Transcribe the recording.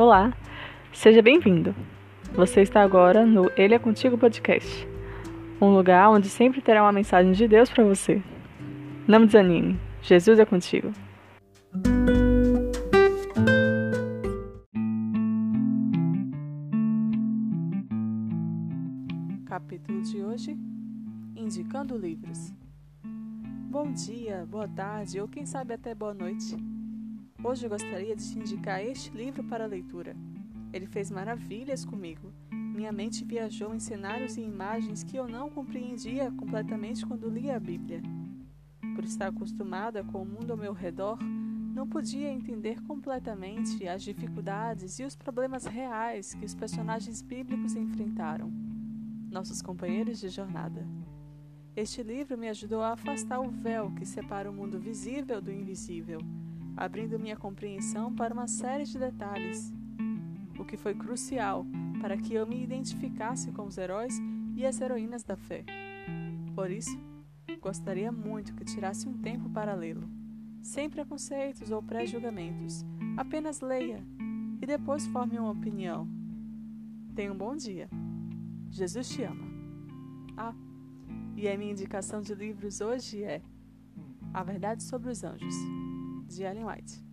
Olá, seja bem-vindo. Você está agora no Ele é Contigo Podcast um lugar onde sempre terá uma mensagem de Deus para você. Não desanime, Jesus é contigo. Capítulo de hoje: Indicando livros. Bom dia, boa tarde ou quem sabe até boa noite. Hoje gostaria de te indicar este livro para leitura. Ele fez maravilhas comigo. Minha mente viajou em cenários e imagens que eu não compreendia completamente quando lia a Bíblia. Por estar acostumada com o mundo ao meu redor, não podia entender completamente as dificuldades e os problemas reais que os personagens bíblicos enfrentaram, nossos companheiros de jornada. Este livro me ajudou a afastar o véu que separa o mundo visível do invisível abrindo minha compreensão para uma série de detalhes, o que foi crucial para que eu me identificasse com os heróis e as heroínas da fé. Por isso, gostaria muito que tirasse um tempo para lê-lo, sem preconceitos ou pré-julgamentos. Apenas leia e depois forme uma opinião. Tenha um bom dia. Jesus te ama. Ah, e a minha indicação de livros hoje é A Verdade sobre os Anjos de Ellen White.